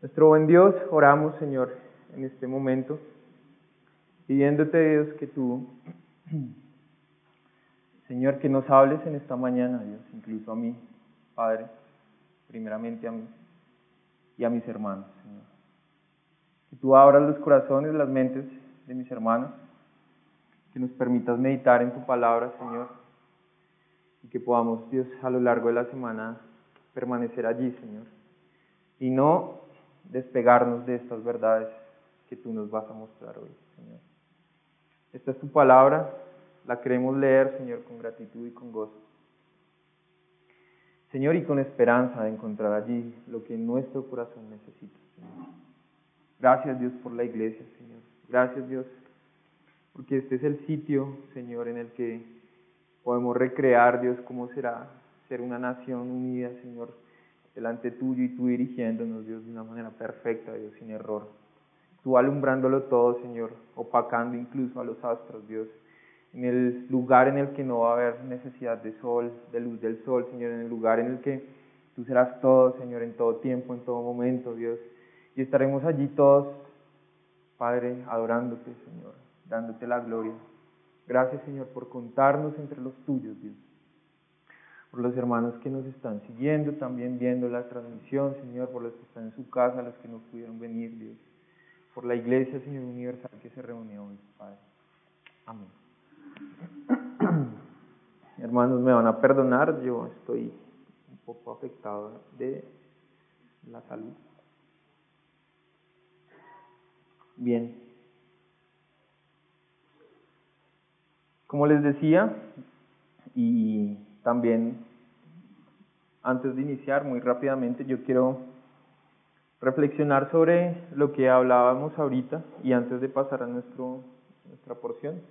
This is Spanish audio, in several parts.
Nuestro buen Dios, oramos, Señor, en este momento, pidiéndote, Dios, que tú, Señor, que nos hables en esta mañana, Dios, incluso a mí, Padre, primeramente a mí y a mis hermanos, Señor. Que tú abras los corazones, las mentes de mis hermanos, que nos permitas meditar en tu palabra, Señor, y que podamos, Dios, a lo largo de la semana permanecer allí, Señor, y no despegarnos de estas verdades que tú nos vas a mostrar hoy, Señor. Esta es tu palabra, la queremos leer, Señor, con gratitud y con gozo. Señor, y con esperanza de encontrar allí lo que nuestro corazón necesita, Señor. Gracias, Dios, por la iglesia, Señor. Gracias, Dios, porque este es el sitio, Señor, en el que podemos recrear, Dios, cómo será ser una nación unida, Señor, delante tuyo y tú dirigiéndonos, Dios, de una manera perfecta, Dios, sin error. Tú alumbrándolo todo, Señor, opacando incluso a los astros, Dios, en el lugar en el que no va a haber necesidad de sol, de luz del sol, Señor, en el lugar en el que tú serás todo, Señor, en todo tiempo, en todo momento, Dios. Y estaremos allí todos, Padre, adorándote, Señor, dándote la gloria. Gracias, Señor, por contarnos entre los tuyos, Dios por los hermanos que nos están siguiendo, también viendo la transmisión, Señor, por los que están en su casa, los que no pudieron venir, Dios, por la iglesia, Señor Universal, que se reunió hoy, Padre. Amén. Hermanos, me van a perdonar, yo estoy un poco afectado de la salud. Bien. Como les decía, y también, antes de iniciar, muy rápidamente, yo quiero reflexionar sobre lo que hablábamos ahorita y antes de pasar a nuestra porción.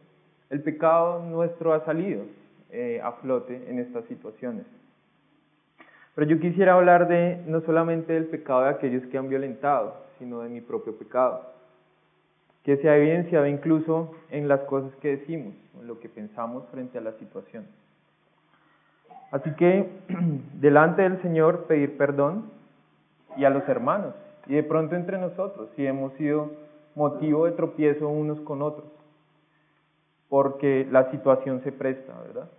El pecado nuestro ha salido eh, a flote en estas situaciones. Pero yo quisiera hablar de no solamente del pecado de aquellos que han violentado, sino de mi propio pecado, que se ha evidenciado incluso en las cosas que decimos, en lo que pensamos frente a la situación. Así que delante del Señor pedir perdón y a los hermanos y de pronto entre nosotros si hemos sido motivo de tropiezo unos con otros, porque la situación se presta, ¿verdad?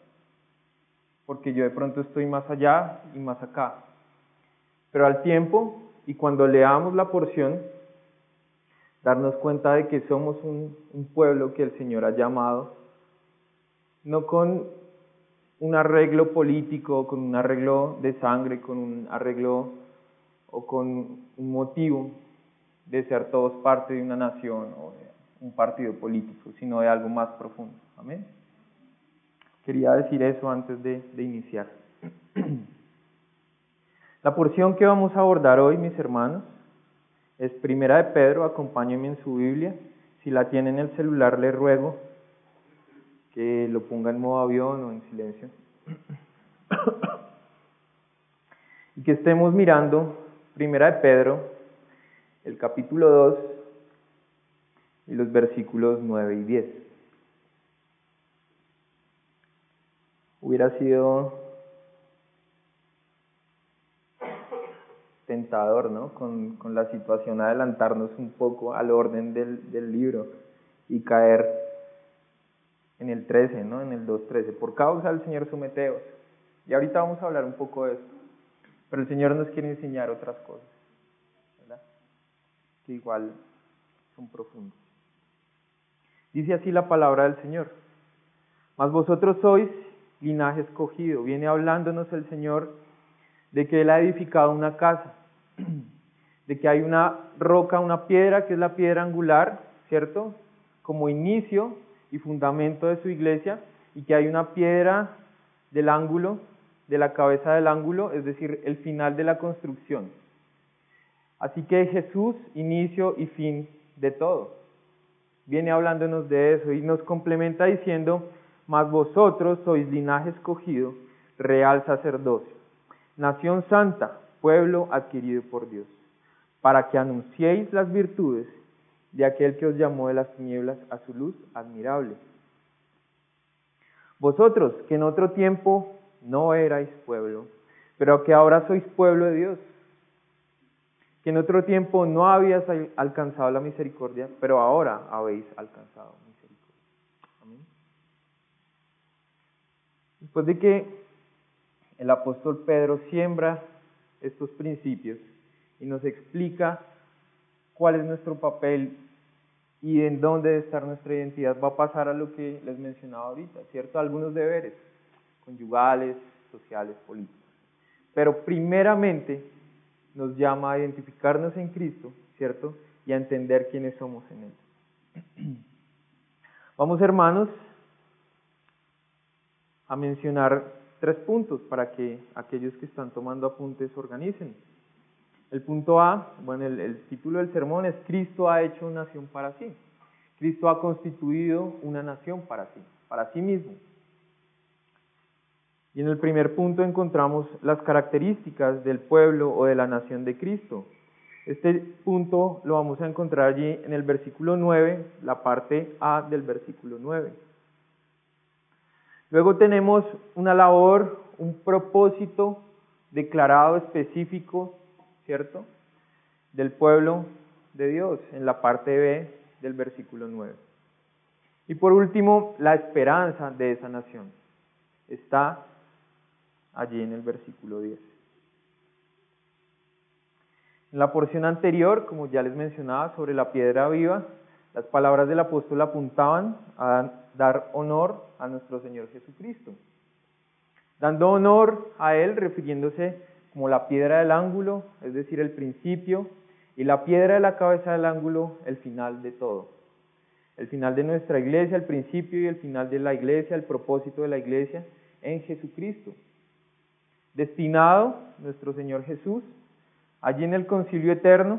Porque yo de pronto estoy más allá y más acá. Pero al tiempo y cuando leamos la porción, darnos cuenta de que somos un, un pueblo que el Señor ha llamado, no con un arreglo político, con un arreglo de sangre, con un arreglo o con un motivo de ser todos parte de una nación o un partido político, sino de algo más profundo. Amén. Quería decir eso antes de, de iniciar. La porción que vamos a abordar hoy, mis hermanos, es Primera de Pedro, acompáñenme en su Biblia. Si la tienen en el celular, les ruego que lo ponga en modo avión o en silencio. y que estemos mirando Primera de Pedro, el capítulo 2 y los versículos 9 y 10. Hubiera sido tentador, ¿no? Con, con, la situación adelantarnos un poco al orden del, del libro y caer en el 13, ¿no? En el 2.13, por causa del Señor someteos. Y ahorita vamos a hablar un poco de esto. Pero el Señor nos quiere enseñar otras cosas, ¿verdad? Que igual son profundas. Dice así la palabra del Señor. Mas vosotros sois linaje escogido. Viene hablándonos el Señor de que Él ha edificado una casa, de que hay una roca, una piedra, que es la piedra angular, ¿cierto? Como inicio y fundamento de su iglesia y que hay una piedra del ángulo, de la cabeza del ángulo, es decir, el final de la construcción. Así que Jesús, inicio y fin de todo. Viene hablándonos de eso y nos complementa diciendo, mas vosotros sois linaje escogido, real sacerdocio, nación santa, pueblo adquirido por Dios, para que anunciéis las virtudes de aquel que os llamó de las tinieblas a su luz admirable. Vosotros, que en otro tiempo no erais pueblo, pero que ahora sois pueblo de Dios, que en otro tiempo no habías alcanzado la misericordia, pero ahora habéis alcanzado misericordia. Amén. Después de que el apóstol Pedro siembra estos principios y nos explica cuál es nuestro papel y en dónde debe estar nuestra identidad, va a pasar a lo que les mencionaba ahorita, ¿cierto? Algunos deberes conyugales, sociales, políticos. Pero primeramente nos llama a identificarnos en Cristo, ¿cierto? Y a entender quiénes somos en Él. Vamos, hermanos, a mencionar tres puntos para que aquellos que están tomando apuntes organicen. El punto A, bueno, el, título del sermón es Cristo ha hecho una nación para sí. Cristo ha constituido una nación para sí, para sí mismo. Y en el primer punto encontramos las características del pueblo o de la nación de Cristo. Este punto lo vamos a encontrar allí en el versículo 9, la parte A del versículo 9. Luego tenemos una labor, un propósito declarado específico, ¿cierto? Del pueblo de Dios en la parte B del versículo 9. Y por último, la esperanza de esa nación está allí en el versículo 10. En la porción anterior, como ya les mencionaba, sobre la piedra viva, las palabras del apóstol apuntaban a dar honor a nuestro Señor Jesucristo. Dando honor a Él, refiriéndose como la piedra del ángulo, es decir, el principio, y la piedra de la cabeza del ángulo, el final de todo. El final de nuestra iglesia, el principio y el final de la iglesia, el propósito de la iglesia en Jesucristo destinado nuestro Señor Jesús allí en el concilio eterno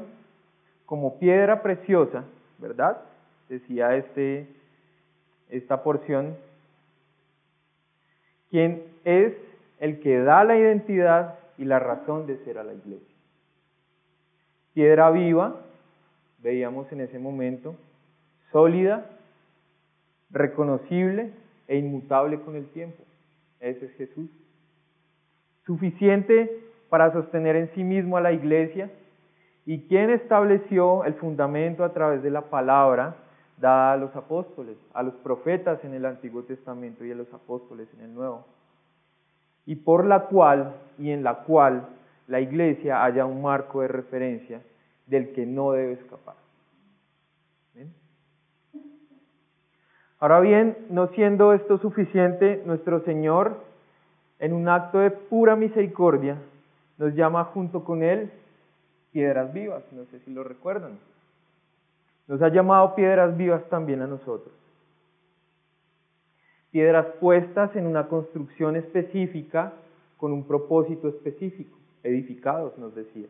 como piedra preciosa, ¿verdad? Decía este, esta porción, quien es el que da la identidad y la razón de ser a la iglesia. Piedra viva, veíamos en ese momento, sólida, reconocible e inmutable con el tiempo. Ese es Jesús suficiente para sostener en sí mismo a la iglesia y quien estableció el fundamento a través de la palabra dada a los apóstoles, a los profetas en el Antiguo Testamento y a los apóstoles en el Nuevo, y por la cual y en la cual la iglesia haya un marco de referencia del que no debe escapar. Ahora bien, no siendo esto suficiente, nuestro Señor en un acto de pura misericordia, nos llama junto con Él piedras vivas, no sé si lo recuerdan. Nos ha llamado piedras vivas también a nosotros. Piedras puestas en una construcción específica con un propósito específico, edificados, nos decía.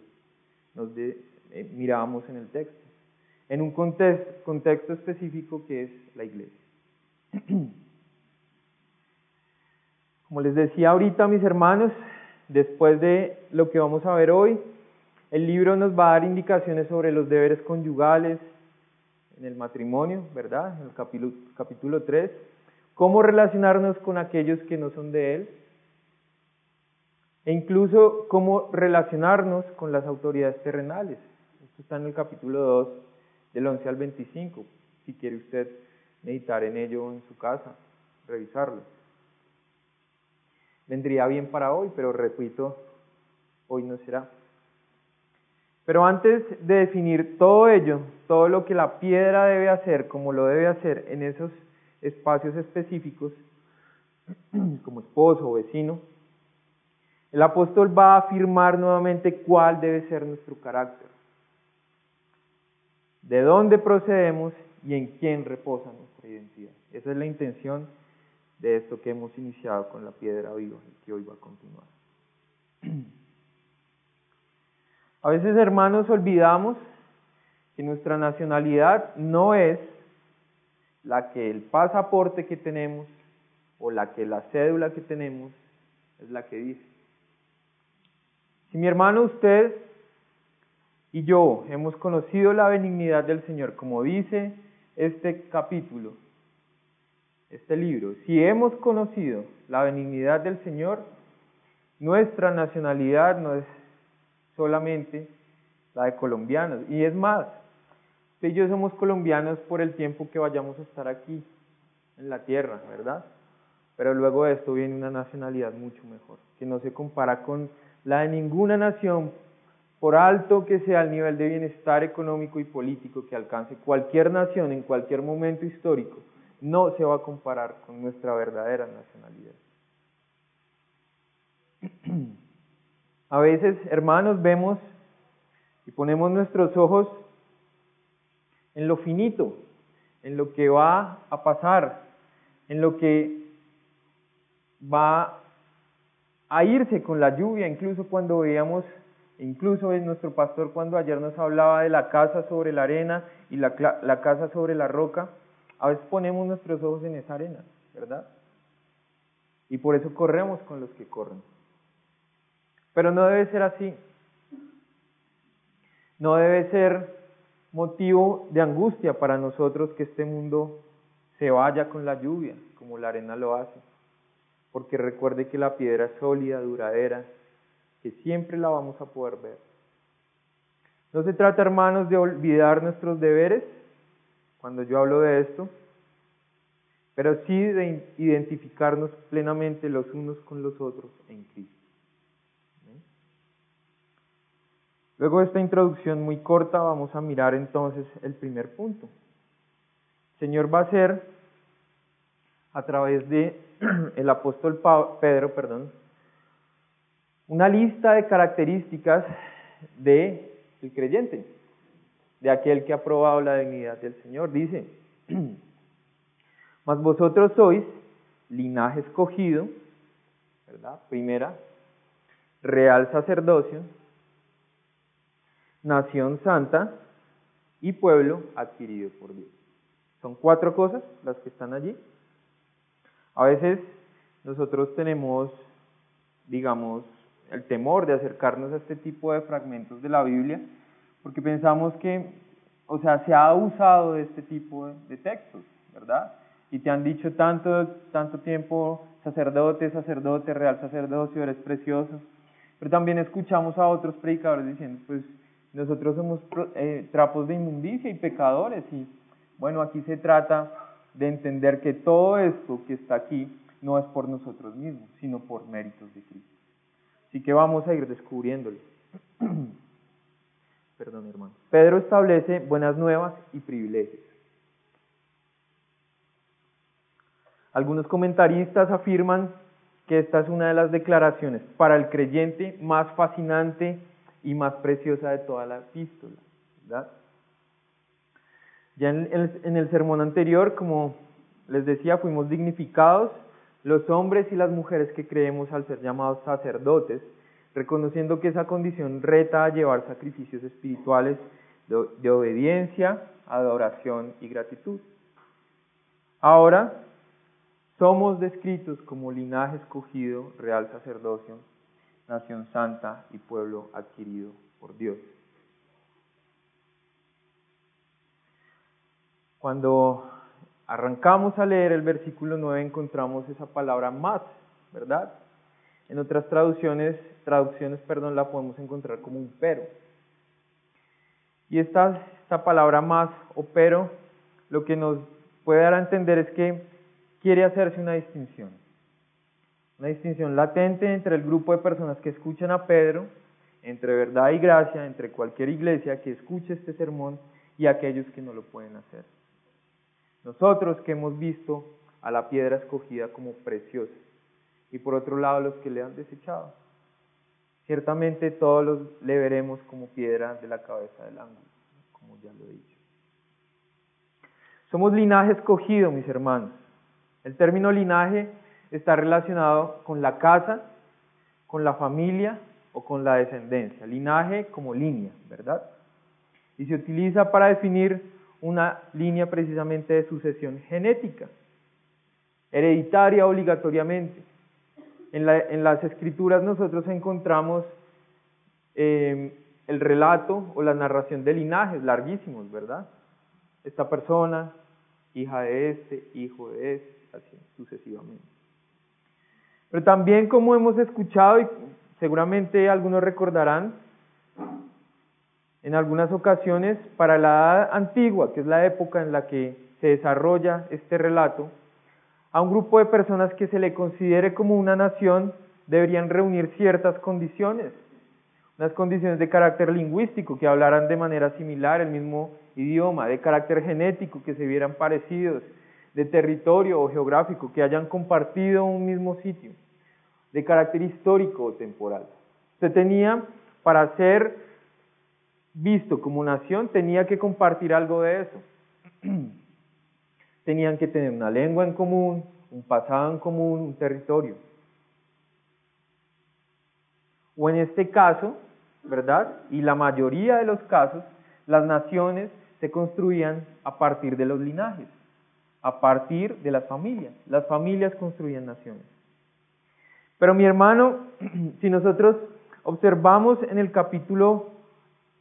Nos de, eh, mirábamos en el texto. En un contexto, específico que es la iglesia. Como les decía ahorita, mis hermanos, después de lo que vamos a ver hoy, el libro nos va a dar indicaciones sobre los deberes conyugales en el matrimonio, ¿verdad? En el capítulo, capítulo 3. Cómo relacionarnos con aquellos que no son de él. E incluso cómo relacionarnos con las autoridades terrenales. Esto está en el capítulo 2, del 11 al 25, si quiere usted meditar en ello en su casa, revisarlo vendría bien para hoy, pero repito, hoy no será. Pero antes de definir todo ello, todo lo que la piedra debe hacer, como lo debe hacer en esos espacios específicos, como esposo o vecino, el apóstol va a afirmar nuevamente cuál debe ser nuestro carácter, de dónde procedemos y en quién reposa nuestra identidad. Esa es la intención de esto que hemos iniciado con la piedra viva y que hoy va a continuar. A veces, hermanos, olvidamos que nuestra nacionalidad no es la que el pasaporte que tenemos o la que la cédula que tenemos es la que dice. Si mi hermano, usted y yo hemos conocido la benignidad del Señor, como dice este capítulo, este libro, si hemos conocido la benignidad del Señor, nuestra nacionalidad no es solamente la de colombianos. Y es más, usted y yo somos colombianos por el tiempo que vayamos a estar aquí, en la tierra, ¿verdad? Pero luego de esto viene una nacionalidad mucho mejor, que no se compara con la de ninguna nación, por alto que sea el nivel de bienestar económico y político que alcance cualquier nación en cualquier momento histórico, no se va a comparar con nuestra verdadera nacionalidad. A veces, hermanos, vemos y ponemos nuestros ojos en lo finito, en lo que va a pasar, en lo que va a irse con la lluvia, incluso cuando veíamos, incluso en nuestro pastor cuando ayer nos hablaba de la casa sobre la arena y la, la casa sobre la roca, a veces ponemos nuestros ojos en esa arena, ¿verdad? Y por eso corremos con los que corren. Pero no debe ser así. No debe ser motivo de angustia para nosotros que este mundo se vaya con la lluvia, como la arena lo hace. Porque recuerde que la piedra es sólida, duradera, que siempre la vamos a poder ver. No se trata, hermanos, de olvidar nuestros deberes, cuando yo hablo de esto, pero sí de identificarnos plenamente los unos con los otros en Cristo. Luego de esta introducción muy corta vamos a mirar entonces el primer punto. El Señor va a ser a través de el apóstol Pedro, perdón, una lista de características de el creyente, de aquel que ha probado la dignidad del Señor. Dice, mas vosotros sois linaje escogido, ¿verdad? Primera, real sacerdocio, nación santa y pueblo adquirido por Dios. Son cuatro cosas las que están allí. A veces nosotros tenemos, digamos, el temor de acercarnos a este tipo de fragmentos de la Biblia, porque pensamos que, o sea, se ha usado de este tipo de, textos, ¿verdad? Y te han dicho tanto, tanto tiempo, sacerdote, sacerdote, real sacerdocio, eres precioso. Pero también escuchamos a otros predicadores diciendo, pues nosotros somos eh, trapos de inmundicia y pecadores y bueno, aquí se trata de entender que todo esto que está aquí no es por nosotros mismos, sino por méritos de Cristo. Así que vamos a ir descubriéndolo. Perdón, hermano. Pedro establece buenas nuevas y privilegios. Algunos comentaristas afirman que esta es una de las declaraciones para el creyente más fascinante y más preciosa de toda la epístola. ¿verdad? Ya en el, sermón anterior, como les decía, fuimos dignificados los hombres y las mujeres que creemos al ser llamados sacerdotes, reconociendo que esa condición reta a llevar sacrificios espirituales de obediencia, adoración y gratitud. Ahora somos descritos como linaje escogido, real sacerdocio, nación santa y pueblo adquirido por Dios. Cuando arrancamos a leer el versículo 9 encontramos esa palabra más, ¿verdad? En otras traducciones, traducciones, perdón, la podemos encontrar como un pero. Y esta, esta palabra más o pero lo que nos puede dar a entender es que quiere hacerse una distinción una distinción latente entre el grupo de personas que escuchan a Pedro, entre verdad y gracia, entre cualquier iglesia que escuche este sermón y aquellos que no lo pueden hacer. Nosotros que hemos visto a la piedra escogida como preciosa y por otro lado los que le han desechado. Ciertamente todos los le veremos como piedra de la cabeza del ángulo, como ya lo he dicho. Somos linaje escogido, mis hermanos. El término linaje está relacionado con la casa, con la familia o con la descendencia. Linaje como línea, ¿verdad? Y se utiliza para definir una línea precisamente de sucesión genética, hereditaria obligatoriamente. En, las escrituras nosotros encontramos eh, el relato o la narración de linajes larguísimos, ¿verdad? Esta persona, hija de este, hijo de este, así sucesivamente. Pero también como hemos escuchado y seguramente algunos recordarán, en algunas ocasiones, para la edad antigua, que es la época en la que se desarrolla este relato, a un grupo de personas que se le considere como una nación deberían reunir ciertas condiciones, unas condiciones de carácter lingüístico, que hablaran de manera similar el mismo idioma, de carácter genético, que se vieran parecidos, de territorio o geográfico, que hayan compartido un mismo sitio, de carácter histórico o temporal. Se tenía, para ser visto como nación, tenía que compartir algo de eso. Tenían que tener una lengua en común, un pasado en común, un territorio. O en este caso, ¿verdad? Y la mayoría de los casos, las naciones se construían a partir de los linajes, a partir de las familias. Las familias construían naciones. Pero mi hermano, si nosotros observamos en el capítulo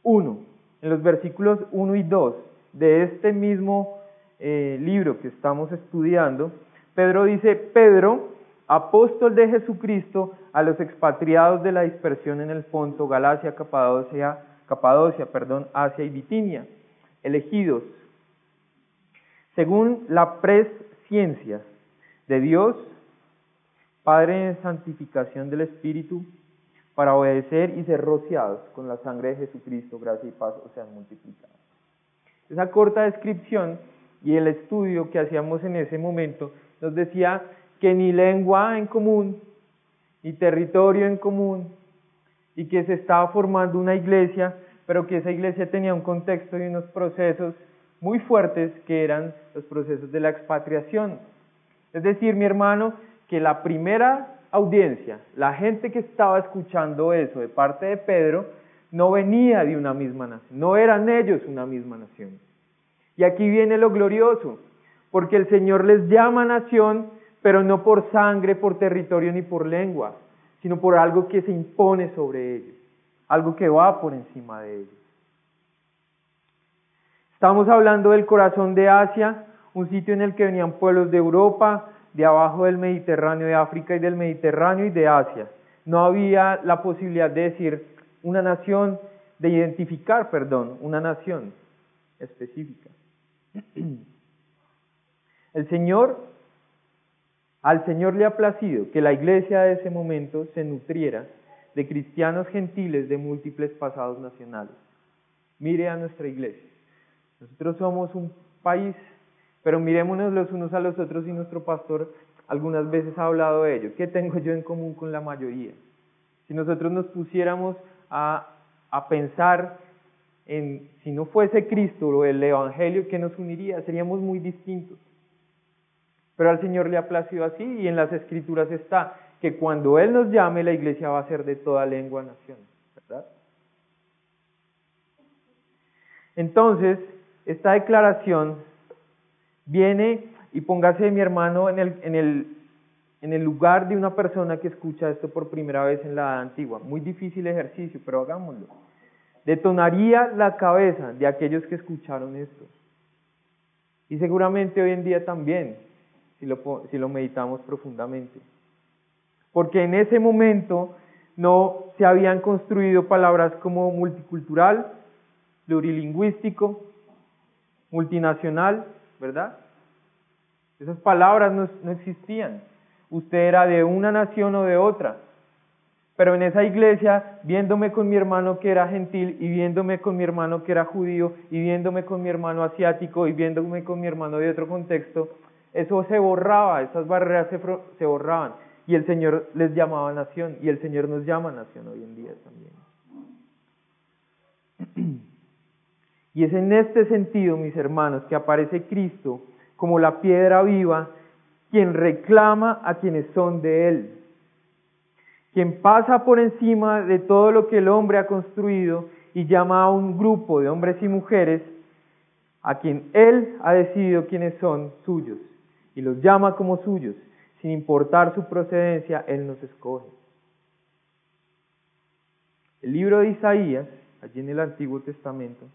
1, en los versículos 1 y 2 de este mismo eh, libro que estamos estudiando, Pedro dice, Pedro, apóstol de Jesucristo, a los expatriados de la dispersión en el Ponto, Galacia, Capadocia, Capadocia, perdón, Asia y Bitinia, elegidos, según la presciencia de Dios, Padre en santificación del Espíritu, para obedecer y ser rociados con la sangre de Jesucristo, gracia y paz o sean multiplicados. Esa corta descripción y el estudio que hacíamos en ese momento nos decía que ni lengua en común, ni territorio en común, y que se estaba formando una iglesia, pero que esa iglesia tenía un contexto y unos procesos muy fuertes que eran los procesos de la expatriación. Es decir, mi hermano, que la primera audiencia, la gente que estaba escuchando eso de parte de Pedro, no venía de una misma nación, no eran ellos una misma nación. Y aquí viene lo glorioso, porque el Señor les llama nación, pero no por sangre, por territorio ni por lengua, sino por algo que se impone sobre ellos, algo que va por encima de ellos. Estamos hablando del corazón de Asia, un sitio en el que venían pueblos de Europa, de abajo del Mediterráneo, de África y del Mediterráneo y de Asia. No había la posibilidad de decir una nación, de identificar, perdón, una nación específica. El Señor, al Señor le ha placido que la iglesia de ese momento se nutriera de cristianos gentiles de múltiples pasados nacionales. Mire a nuestra iglesia. Nosotros somos un país pero mirémonos los unos a los otros y nuestro pastor algunas veces ha hablado de ello. ¿Qué tengo yo en común con la mayoría? Si nosotros nos pusiéramos a, a pensar en, si no fuese Cristo o el Evangelio, ¿qué nos uniría? Seríamos muy distintos. Pero al Señor le ha placido así y en las Escrituras está que cuando Él nos llame, la iglesia va a ser de toda lengua, nación. ¿Verdad? Entonces, esta declaración Viene y póngase mi hermano en el, lugar de una persona que escucha esto por primera vez en la edad antigua. Muy difícil ejercicio, pero hagámoslo. Detonaría la cabeza de aquellos que escucharon esto. Y seguramente hoy en día también, si lo, si lo meditamos profundamente. Porque en ese momento no se habían construido palabras como multicultural, plurilingüístico, multinacional, ¿verdad? Esas palabras no, existían. Usted era de una nación o de otra. Pero en esa iglesia, viéndome con mi hermano que era gentil y viéndome con mi hermano que era judío y viéndome con mi hermano asiático y viéndome con mi hermano de otro contexto, eso se borraba, esas barreras se, se borraban y el Señor les llamaba nación y el Señor nos llama nación hoy en día también. Y es en este sentido, mis hermanos, que aparece Cristo como la piedra viva, quien reclama a quienes son de Él, quien pasa por encima de todo lo que el hombre ha construido y llama a un grupo de hombres y mujeres a quien Él ha decidido quienes son suyos y los llama como suyos, sin importar su procedencia, Él nos escoge. El libro de Isaías, allí en el Antiguo Testamento,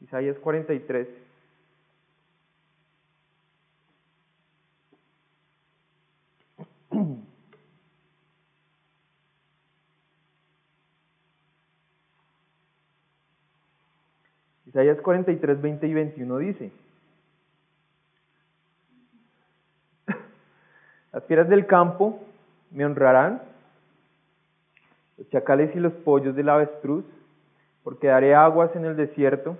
Isaías 43. Isaías 43, 20 y 21 dice, Las fieras del campo me honrarán, los chacales y los pollos del avestruz, porque daré aguas en el desierto,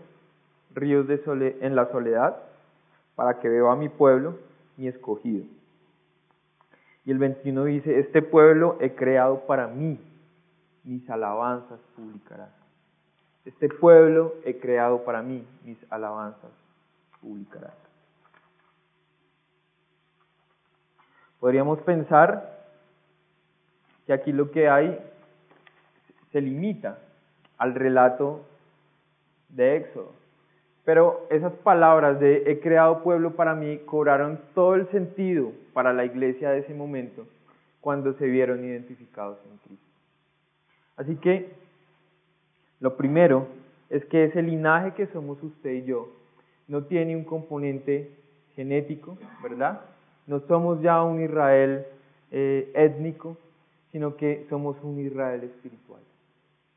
ríos de en la soledad, para que vea a mi pueblo, mi escogido. Y el 21 dice, este pueblo he creado para mí, mis alabanzas publicarán. Este pueblo he creado para mí, mis alabanzas publicarán. Podríamos pensar que aquí lo que hay se limita al relato de Éxodo. Pero esas palabras de he creado pueblo para mí cobraron todo el sentido para la iglesia de ese momento cuando se vieron identificados en Cristo. Así que lo primero es que ese linaje que somos usted y yo no tiene un componente genético, ¿verdad? No somos ya un Israel eh, étnico, sino que somos un Israel espiritual.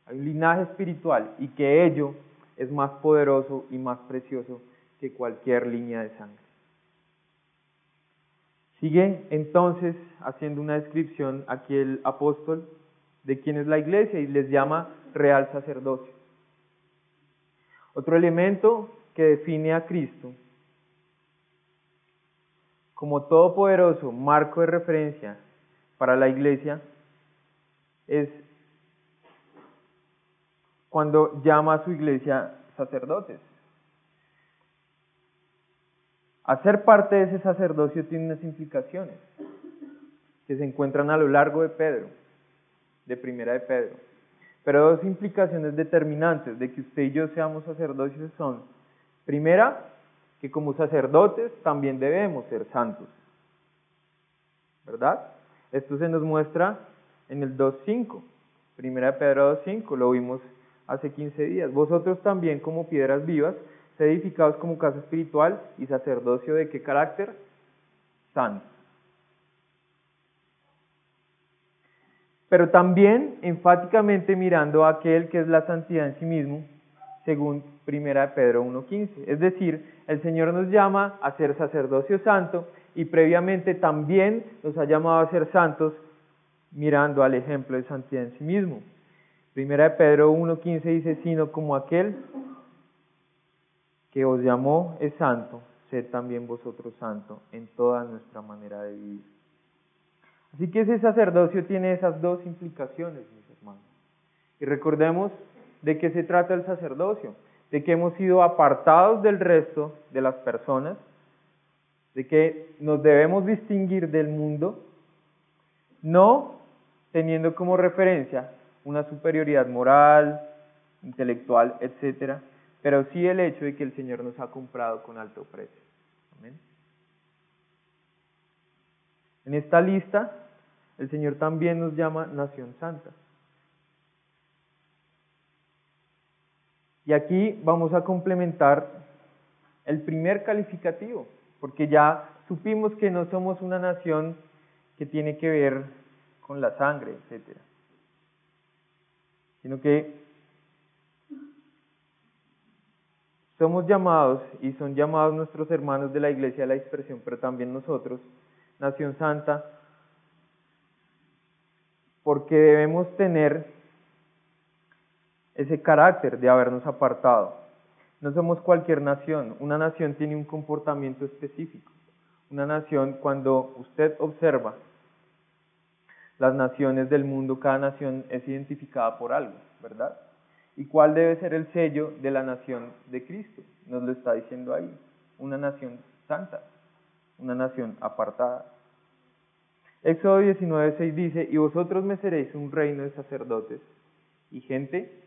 Hay un linaje espiritual y que ello es más poderoso y más precioso que cualquier línea de sangre. Sigue entonces haciendo una descripción aquí el apóstol de quién es la iglesia y les llama real sacerdocio. Otro elemento que define a Cristo como todopoderoso marco de referencia para la iglesia es cuando llama a su iglesia sacerdotes. Hacer parte de ese sacerdocio tiene unas implicaciones que se encuentran a lo largo de Pedro, de Primera de Pedro. Pero dos implicaciones determinantes de que usted y yo seamos sacerdotes son, primera, que como sacerdotes también debemos ser santos. ¿Verdad? Esto se nos muestra en el 2.5, Primera de Pedro 2.5, lo vimos hace 15 días. Vosotros también como piedras vivas, edificados como casa espiritual y sacerdocio de qué carácter? Santo. Pero también enfáticamente mirando a aquel que es la santidad en sí mismo, según Primera de Pedro 1.15. Es decir, el Señor nos llama a ser sacerdocio santo y previamente también nos ha llamado a ser santos mirando al ejemplo de santidad en sí mismo. Primera de Pedro 1.15 dice, sino como aquel que os llamó es santo, sed también vosotros santo en toda nuestra manera de vivir. Así que ese sacerdocio tiene esas dos implicaciones, mis hermanos. Y recordemos de qué se trata el sacerdocio, de que hemos sido apartados del resto de las personas, de que nos debemos distinguir del mundo, no teniendo como referencia una superioridad moral, intelectual, etcétera, pero sí el hecho de que el Señor nos ha comprado con alto precio. Amén. En esta lista, el Señor también nos llama nación santa. Y aquí vamos a complementar el primer calificativo, porque ya supimos que no somos una nación que tiene que ver con la sangre, etcétera, sino que somos llamados y son llamados nuestros hermanos de la iglesia de la expresión, pero también nosotros, Nación Santa, porque debemos tener ese carácter de habernos apartado. No somos cualquier nación, una nación tiene un comportamiento específico. Una nación, cuando usted observa las naciones del mundo, cada nación es identificada por algo, ¿verdad? ¿Y cuál debe ser el sello de la nación de Cristo? Nos lo está diciendo ahí, una nación santa, una nación apartada. Éxodo 19:6 dice, y vosotros me seréis un reino de sacerdotes y gente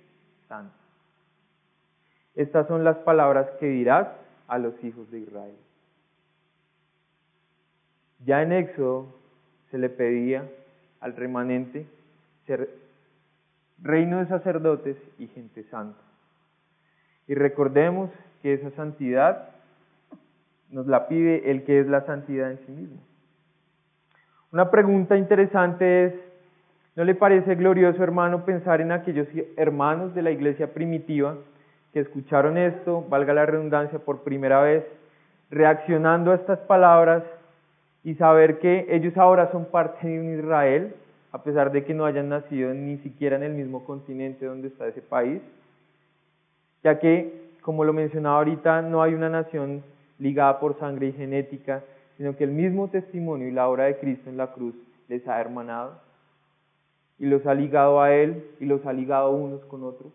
estas son las palabras que dirás a los hijos de Israel. Ya en Éxodo se le pedía al remanente ser reino de sacerdotes y gente santa. Y recordemos que esa santidad nos la pide el que es la santidad en sí mismo. Una pregunta interesante es, ¿No le parece glorioso, hermano, pensar en aquellos hermanos de la iglesia primitiva que escucharon esto, valga la redundancia, por primera vez, reaccionando a estas palabras y saber que ellos ahora son parte de un Israel, a pesar de que no hayan nacido ni siquiera en el mismo continente donde está ese país, ya que, como lo mencionaba ahorita, no hay una nación ligada por sangre y genética, sino que el mismo testimonio y la obra de Cristo en la cruz les ha hermanado y los ha ligado a Él y los ha ligado unos con otros.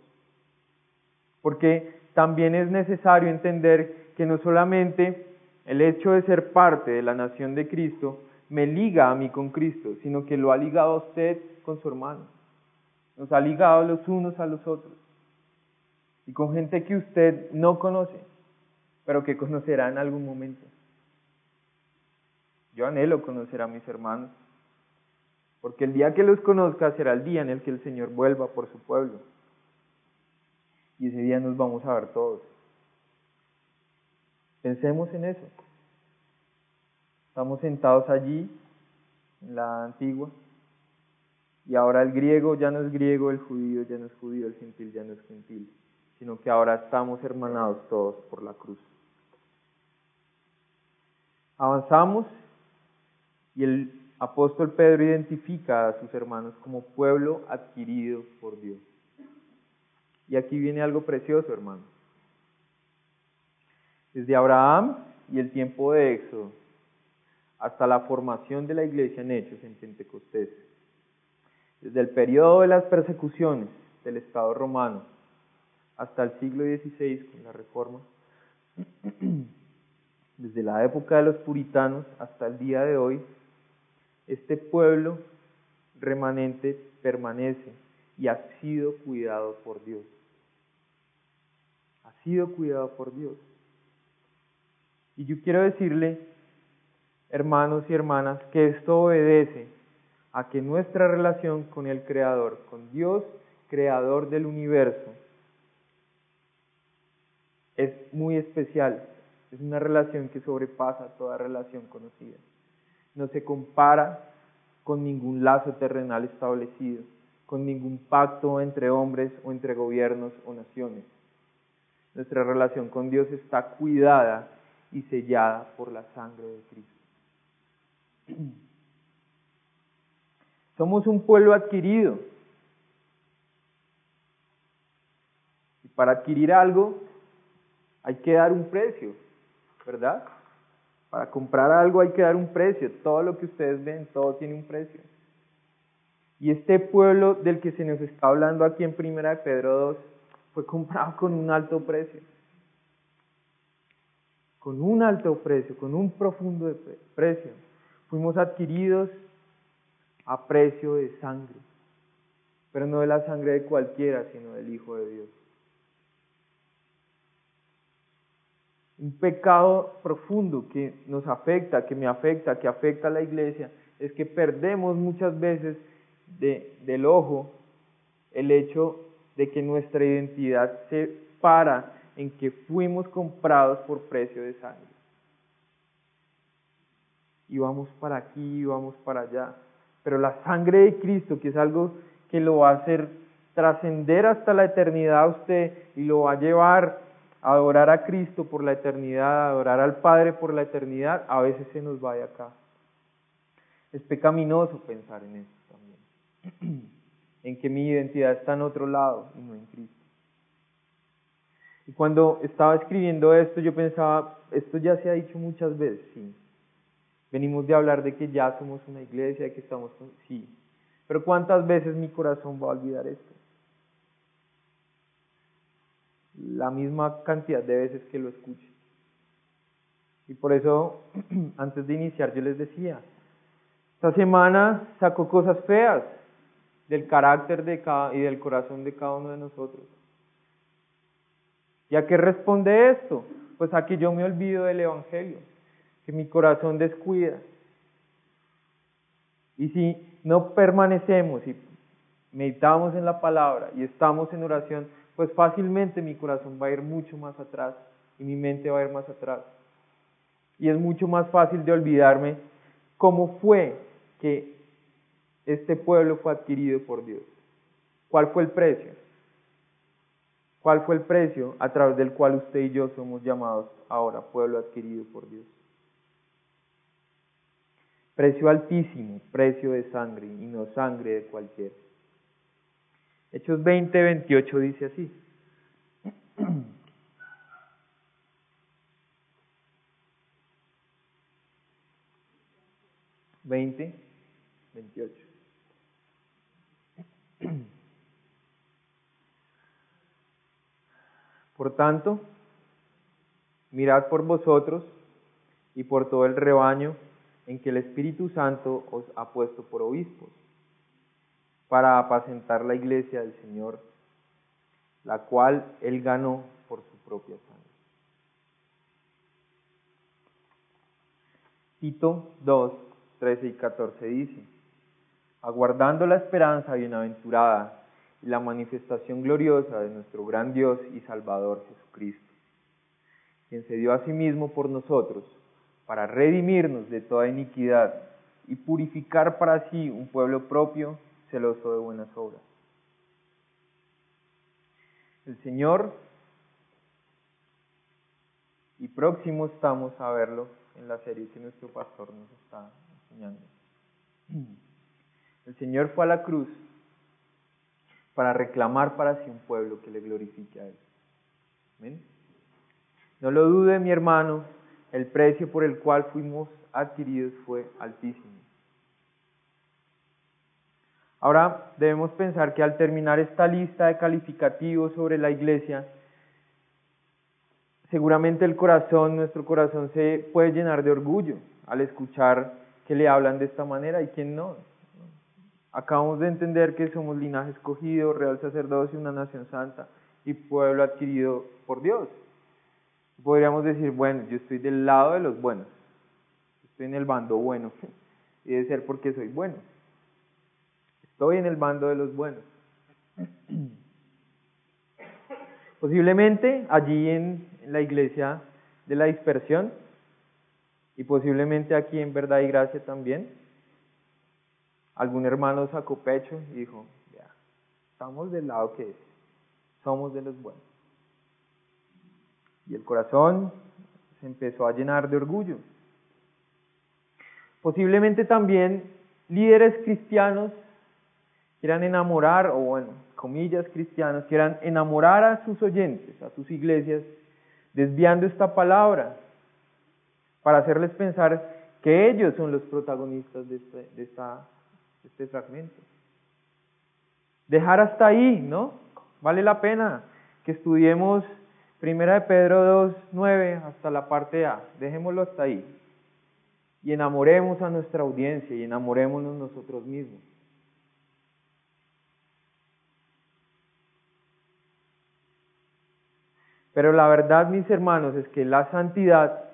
Porque también es necesario entender que no solamente el hecho de ser parte de la nación de Cristo me liga a mí con Cristo, sino que lo ha ligado a usted con su hermano. Nos ha ligado los unos a los otros. Y con gente que usted no conoce, pero que conocerá en algún momento. Yo anhelo conocer a mis hermanos, porque el día que los conozca será el día en el que el Señor vuelva por su pueblo. Y ese día nos vamos a ver todos. Pensemos en eso. Estamos sentados allí, en la antigua, y ahora el griego ya no es griego, el judío ya no es judío, el gentil ya no es gentil, sino que ahora estamos hermanados todos por la cruz. Avanzamos y el apóstol Pedro identifica a sus hermanos como pueblo adquirido por Dios. Y aquí viene algo precioso, hermano. Desde Abraham y el tiempo de Éxodo hasta la formación de la iglesia en Hechos en Pentecostés. Desde el periodo de las persecuciones del Estado romano hasta el siglo XVI con la Reforma, desde la época de los puritanos hasta el día de hoy, este pueblo remanente permanece y ha sido cuidado por Dios. Ha sido cuidado por Dios. Y yo quiero decirle hermanos y hermanas, que esto obedece a que nuestra relación con el Creador, con Dios, Creador del universo, es muy especial. Es una relación que sobrepasa toda relación conocida. No se compara con ningún lazo terrenal establecido, con ningún pacto entre hombres o entre gobiernos o naciones. Nuestra relación con Dios está cuidada y sellada por la sangre de Cristo. Somos un pueblo adquirido. Y para adquirir algo hay que dar un precio, ¿verdad? Para comprar algo hay que dar un precio. Todo lo que ustedes ven, todo tiene un precio. Y este pueblo del que se nos está hablando aquí en Primera de Pedro 2 fue comprado con un alto precio. Con un alto precio, con un profundo precio. Fuimos adquiridos a precio de sangre, pero no de la sangre de cualquiera, sino del Hijo de Dios. Un pecado profundo que nos afecta, que me afecta, que afecta a la iglesia, es que perdemos muchas veces de, del ojo el hecho de que nuestra identidad se para en que fuimos comprados por precio de sangre y vamos para aquí y vamos para allá. Pero la sangre de Cristo, que es algo que lo va a hacer trascender hasta la eternidad a usted y lo va a llevar a adorar a Cristo por la eternidad, a adorar al Padre por la eternidad, a veces se nos va de acá. Es pecaminoso pensar en eso también, en que mi identidad está en otro lado y no en Cristo. Y cuando estaba escribiendo esto, yo pensaba, esto ya se ha dicho muchas veces, sí, Venimos de hablar de que ya somos una iglesia, de que estamos con... Sí, pero ¿cuántas veces mi corazón va a olvidar esto? La misma cantidad de veces que lo escuche. Y por eso, antes de iniciar, yo les decía, esta semana sacó cosas feas del carácter de cada, y del corazón de cada uno de nosotros. ¿Y a qué responde esto? Pues a que yo me olvido del Evangelio que mi corazón descuida. Y si no permanecemos y meditamos en la palabra y estamos en oración, pues fácilmente mi corazón va a ir mucho más atrás y mi mente va a ir más atrás. Y es mucho más fácil de olvidarme cómo fue que este pueblo fue adquirido por Dios. ¿Cuál fue el precio? ¿Cuál fue el precio a través del cual usted y yo somos llamados ahora pueblo adquirido por Dios? Precio altísimo, precio de sangre y no sangre de cualquiera. Hechos 20, 28 dice así. Veinte, veintiocho. Por tanto, mirad por vosotros y por todo el rebaño en que el Espíritu Santo os ha puesto por obispos, para apacentar la iglesia del Señor, la cual él ganó por su propia sangre. Tito 2, 13 y 14 dice, aguardando la esperanza bienaventurada la manifestación gloriosa de nuestro gran Dios y Salvador Jesucristo, quien se dio a sí mismo por nosotros para redimirnos de toda iniquidad y purificar para sí un pueblo propio celoso de buenas obras. El Señor, y próximo estamos a verlo en la serie que nuestro pastor nos está enseñando. El Señor fue a la cruz para reclamar para sí un pueblo que le glorifique a Él. ¿Amén? No lo dude, mi hermano, el precio por el cual fuimos adquiridos fue altísimo. Ahora debemos pensar que al terminar esta lista de calificativos sobre la iglesia, seguramente el corazón, nuestro corazón se puede llenar de orgullo al escuchar que le hablan de esta manera y quién no. Acabamos de entender que somos linaje escogido, real sacerdocio, una nación santa y pueblo adquirido por Dios. Podríamos decir, bueno, yo estoy del lado de los buenos, estoy en el bando bueno, y debe ser porque soy bueno. Estoy en el bando de los buenos. Posiblemente allí en, la iglesia de la dispersión y posiblemente aquí en verdad y gracia también, algún hermano sacó pecho y dijo, ya, estamos del lado que somos de los buenos. Y el corazón se empezó a llenar de orgullo. Posiblemente también líderes cristianos quieran enamorar, o bueno, comillas cristianos, quieran enamorar a sus oyentes, a sus iglesias, desviando esta palabra para hacerles pensar que ellos son los protagonistas de este, de esta este fragmento. Dejar hasta ahí, ¿no? Vale la pena que estudiemos Primera de Pedro 2, 9 hasta la parte A. Dejémoslo hasta ahí. Y enamoremos a nuestra audiencia y enamorémonos nosotros mismos. Pero la verdad, mis hermanos, es que la santidad,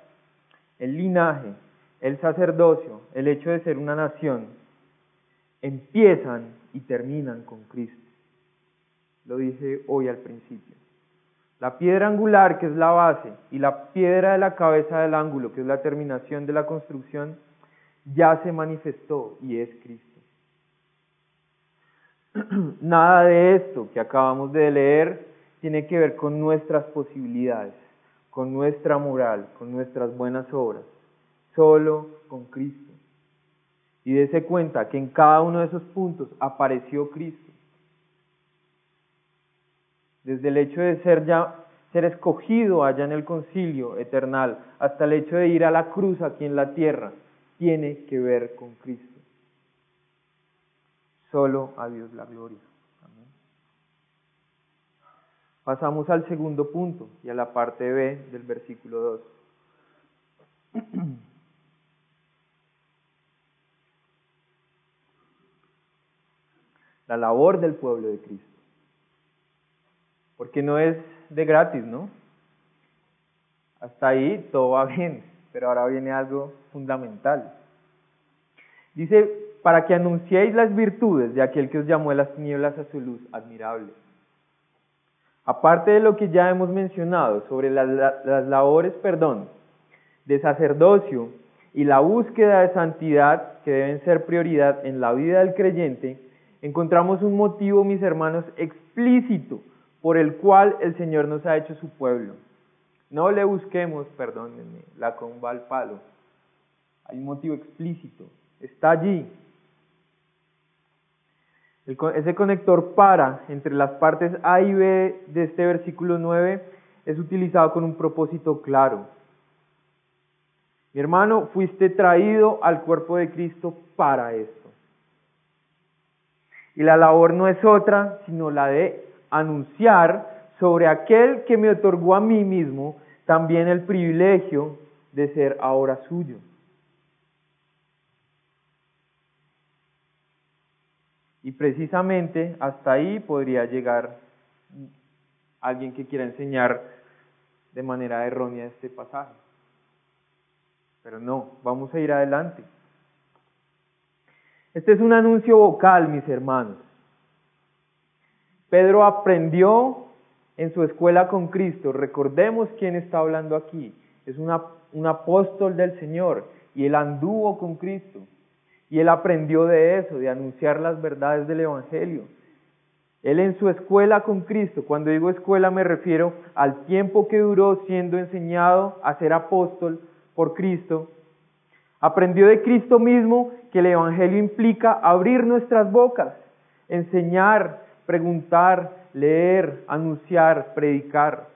el linaje, el sacerdocio, el hecho de ser una nación, empiezan y terminan con Cristo. Lo dije hoy al principio. La piedra angular, que es la base, y la piedra de la cabeza del ángulo, que es la terminación de la construcción, ya se manifestó y es Cristo. Nada de esto que acabamos de leer tiene que ver con nuestras posibilidades, con nuestra moral, con nuestras buenas obras, solo con Cristo y dése cuenta que en cada uno de esos puntos apareció Cristo. Desde el hecho de ser ya ser escogido allá en el concilio eternal hasta el hecho de ir a la cruz aquí en la tierra, tiene que ver con Cristo. Solo a Dios la gloria. Pasamos al segundo punto y a la parte B del versículo 2. la labor del pueblo de Cristo. Porque no es de gratis, ¿no? Hasta ahí todo va bien, pero ahora viene algo fundamental. Dice, para que anunciéis las virtudes de aquel que os llamó de las tinieblas a su luz admirable. Aparte de lo que ya hemos mencionado sobre las, las labores, perdón, de sacerdocio y la búsqueda de santidad que deben ser prioridad en la vida del creyente, encontramos un motivo, mis hermanos, explícito por el cual el Señor nos ha hecho su pueblo. No le busquemos, perdónenme, la comba al palo. Hay un motivo explícito, está allí. ese conector para entre las partes A y B de este versículo 9 es utilizado con un propósito claro. Mi hermano, fuiste traído al cuerpo de Cristo para esto. Y la labor no es otra, sino la de anunciar sobre aquel que me otorgó a mí mismo también el privilegio de ser ahora suyo. Y precisamente hasta ahí podría llegar alguien que quiera enseñar de manera errónea este pasaje. Pero no, vamos a ir adelante. Este es un anuncio vocal, mis hermanos. Pedro aprendió en su escuela con Cristo. Recordemos quién está hablando aquí. Es un apóstol del Señor y él anduvo con Cristo. Y él aprendió de eso, de anunciar las verdades del Evangelio. Él en su escuela con Cristo, cuando digo escuela me refiero al tiempo que duró siendo enseñado a ser apóstol por Cristo, aprendió de Cristo mismo que el Evangelio implica abrir nuestras bocas, enseñar, preguntar, leer, anunciar, predicar.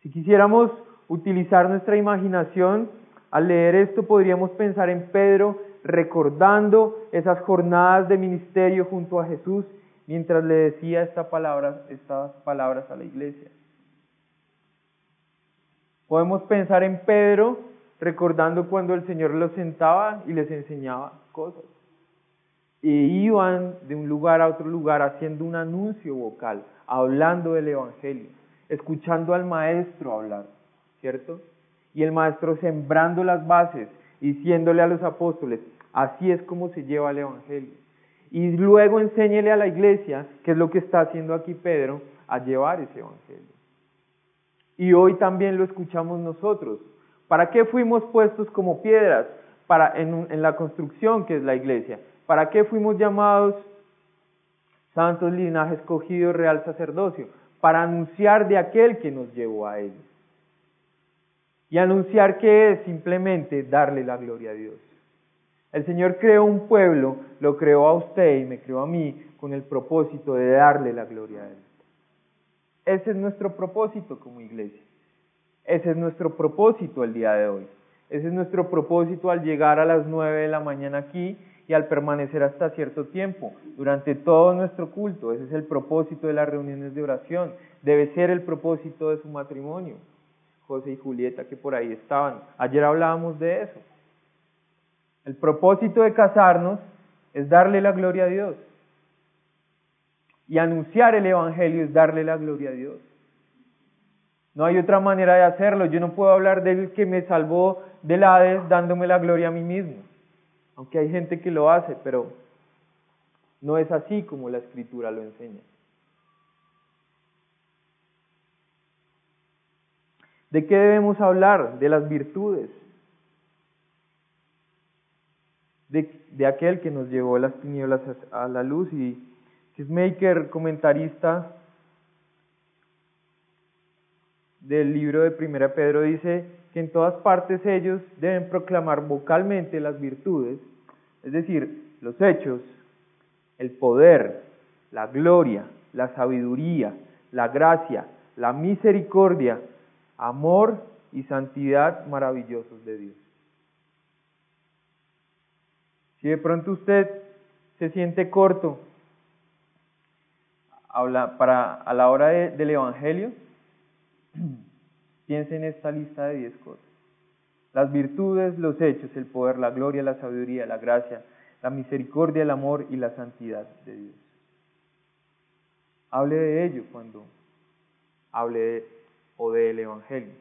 Si quisiéramos utilizar nuestra imaginación, al leer esto podríamos pensar en Pedro recordando esas jornadas de ministerio junto a Jesús mientras le decía estas palabras a la iglesia. Podemos pensar en Pedro recordando cuando el Señor los sentaba y les enseñaba cosas. Y iban de un lugar a otro lugar haciendo un anuncio vocal, hablando del Evangelio, escuchando al Maestro hablar, ¿cierto? Y el Maestro sembrando las bases, diciéndole a los apóstoles, así es como se lleva el Evangelio y luego enséñele a la iglesia, que es lo que está haciendo aquí Pedro, a llevar ese evangelio. Y hoy también lo escuchamos nosotros. ¿Para qué fuimos puestos como piedras para, en, la construcción que es la iglesia? ¿Para qué fuimos llamados santos linajes escogido real sacerdocio? Para anunciar de aquel que nos llevó a él. Y anunciar que es simplemente darle la gloria a Dios. El Señor creó un pueblo, lo creó a usted y me creó a mí con el propósito de darle la gloria a Él. Ese es nuestro propósito como iglesia. Ese es nuestro propósito el día de hoy. Ese es nuestro propósito al llegar a las nueve de la mañana aquí y al permanecer hasta cierto tiempo, durante todo nuestro culto. Ese es el propósito de las reuniones de oración. Debe ser el propósito de su matrimonio. José y Julieta que por ahí estaban. Ayer hablábamos de eso. El propósito de casarnos es darle la gloria a Dios. Y anunciar el Evangelio es darle la gloria a Dios. No hay otra manera de hacerlo. Yo no puedo hablar del que me salvó del Hades dándome la gloria a mí mismo. Aunque hay gente que lo hace, pero no es así como la Escritura lo enseña. ¿De qué debemos hablar? De las virtudes. de, aquel que nos llevó las tinieblas a, la luz y Maker, comentarista del libro de Primera Pedro, dice que en todas partes ellos deben proclamar vocalmente las virtudes, es decir, los hechos, el poder, la gloria, la sabiduría, la gracia, la misericordia, amor y santidad maravillosos de Dios. Si de pronto usted se siente corto para, a la hora del Evangelio, piense en esta lista de diez cosas. Las virtudes, los hechos, el poder, la gloria, la sabiduría, la gracia, la misericordia, el amor y la santidad de Dios. Hable de ello cuando hable de, o del Evangelio.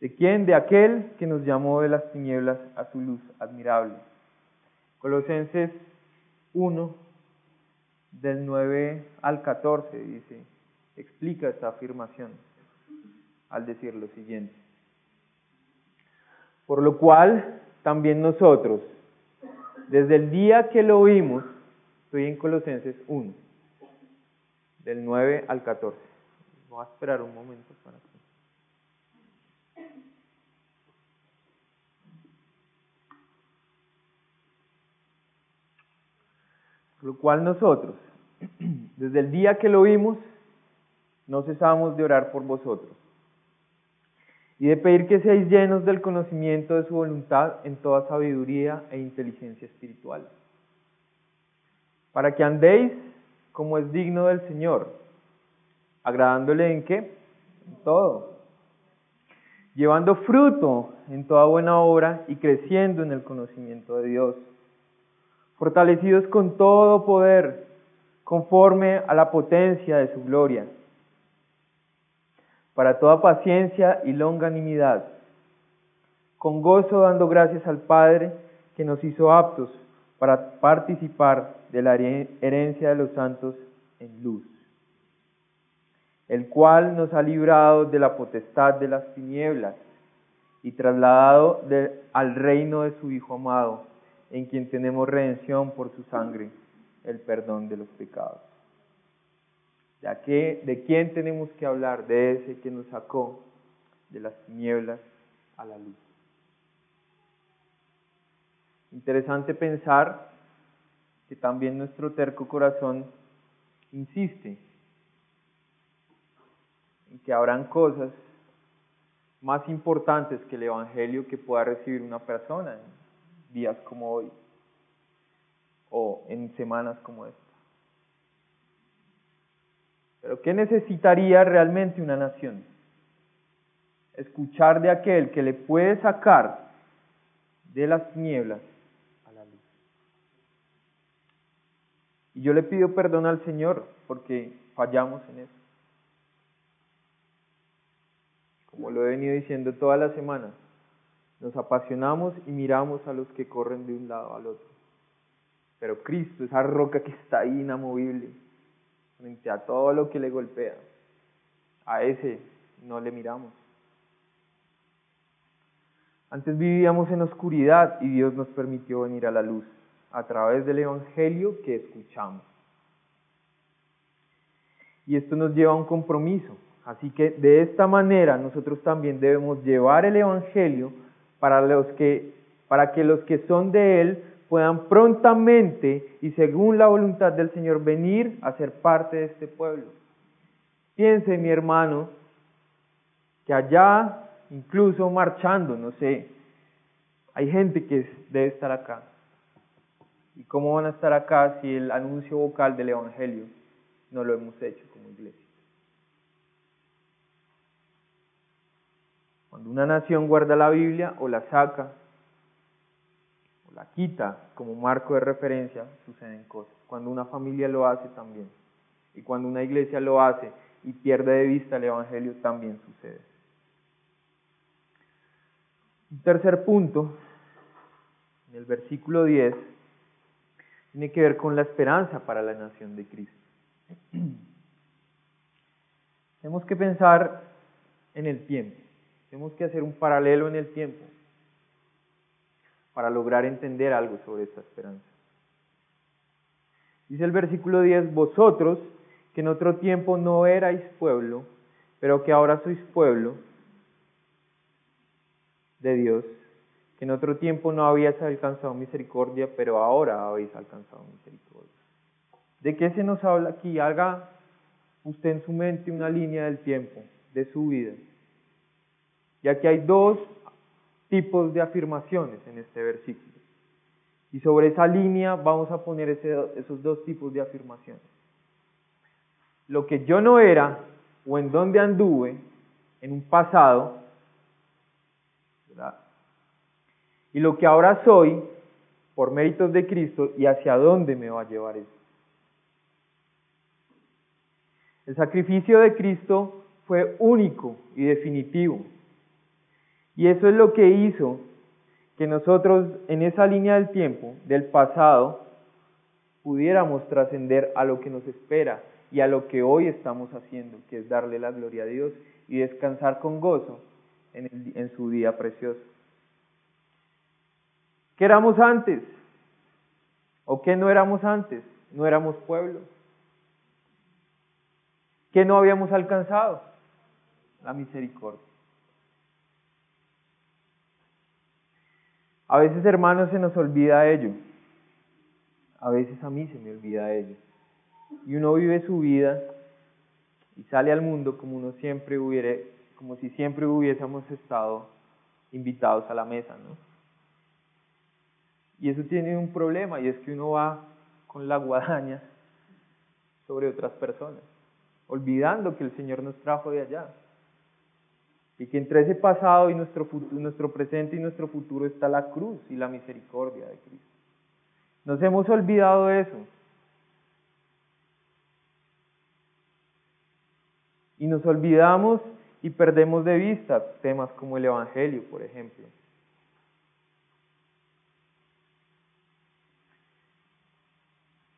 ¿De quién? De aquel que nos llamó de las tinieblas a su luz admirable. Colosenses 1, del 9 al 14, dice, explica esta afirmación al decir lo siguiente. Por lo cual, también nosotros, desde el día que lo oímos, estoy en Colosenses 1, del 9 al 14. Voy a esperar un momento para que... Lo cual nosotros, desde el día que lo vimos, no cesamos de orar por vosotros y de pedir que seáis llenos del conocimiento de su voluntad en toda sabiduría e inteligencia espiritual, para que andéis como es digno del Señor, agradándole en qué? En todo, llevando fruto en toda buena obra y creciendo en el conocimiento de Dios, fortalecidos con todo poder, conforme a la potencia de su gloria para toda paciencia y longanimidad, con gozo dando gracias al Padre que nos hizo aptos para participar de la herencia de los santos en luz, el cual nos ha librado de la potestad de las tinieblas y trasladado al reino de su Hijo amado, en quien tenemos redención por su sangre, el perdón de los pecados. ¿De, ¿De quién tenemos que hablar? De ese que nos sacó de las tinieblas a la luz. Interesante pensar que también nuestro terco corazón insiste en que habrán cosas más importantes que el Evangelio que pueda recibir una persona en días como hoy o en semanas como esta. Pero ¿qué necesitaría realmente una nación? Escuchar de aquel que le puede sacar de las tinieblas a la luz. Y yo le pido perdón al Señor porque fallamos en eso. Como lo he venido diciendo toda la semana, nos apasionamos y miramos a los que corren de un lado al otro. Pero Cristo, esa roca que está ahí inamovible, frente a todo lo que le golpea. A ese no le miramos. Antes vivíamos en oscuridad y Dios nos permitió venir a la luz a través del Evangelio que escuchamos. Y esto nos lleva a un compromiso. Así que de esta manera nosotros también debemos llevar el Evangelio para, los que, para que los que son de Él puedan prontamente y según la voluntad del Señor venir a ser parte de este pueblo. Piense, mi hermano, que allá, incluso marchando, no sé, hay gente que debe estar acá. ¿Y cómo van a estar acá si el anuncio vocal del Evangelio no lo hemos hecho como iglesia? Cuando una nación guarda la Biblia o la saca, la quita como marco de referencia, suceden cosas. Cuando una familia lo hace también. Y cuando una iglesia lo hace y pierde de vista el Evangelio, también sucede. Un tercer punto, en el versículo 10, tiene que ver con la esperanza para la nación de Cristo. Tenemos que pensar en el tiempo. Tenemos que hacer un paralelo en el tiempo para lograr entender algo sobre esta esperanza. Dice el versículo 10, vosotros que en otro tiempo no erais pueblo, pero que ahora sois pueblo de Dios, que en otro tiempo no habíais alcanzado misericordia, pero ahora habéis alcanzado misericordia. ¿De qué se nos habla aquí? Haga usted en su mente una línea del tiempo, de su vida. Y aquí hay dos tipos de afirmaciones en este versículo. Y sobre esa línea vamos a poner esos dos tipos de afirmaciones. Lo que yo no era o en donde anduve en un pasado, y lo que ahora soy por méritos de Cristo y hacia dónde me va a llevar eso. El sacrificio de Cristo fue único y definitivo. Y eso es lo que hizo que nosotros en esa línea del tiempo, del pasado, pudiéramos trascender a lo que nos espera y a lo que hoy estamos haciendo, que es darle la gloria a Dios y descansar con gozo en, en su día precioso. ¿Qué éramos antes? ¿O qué no éramos antes? No éramos pueblo. ¿Qué no habíamos alcanzado? La misericordia. A veces, hermanos, se nos olvida ello. A veces a mí se me olvida ello. Y uno vive su vida y sale al mundo como uno siempre hubiera, como si siempre hubiésemos estado invitados a la mesa, ¿no? Y eso tiene un problema y es que uno va con la guadaña sobre otras personas, olvidando que el Señor nos trajo de allá. Y que entre ese pasado y nuestro, futuro, nuestro presente y nuestro futuro está la cruz y la misericordia de Cristo. Nos hemos olvidado de eso. Y nos olvidamos y perdemos de vista temas como el Evangelio, por ejemplo.